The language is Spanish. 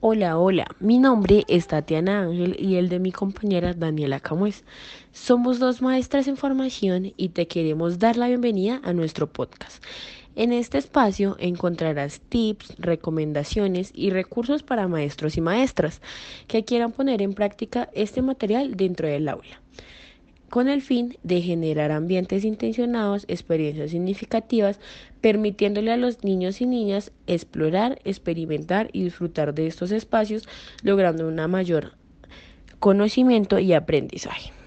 Hola, hola, mi nombre es Tatiana Ángel y el de mi compañera Daniela Camues. Somos dos maestras en formación y te queremos dar la bienvenida a nuestro podcast. En este espacio encontrarás tips, recomendaciones y recursos para maestros y maestras que quieran poner en práctica este material dentro del aula con el fin de generar ambientes intencionados, experiencias significativas, permitiéndole a los niños y niñas explorar, experimentar y disfrutar de estos espacios, logrando un mayor conocimiento y aprendizaje.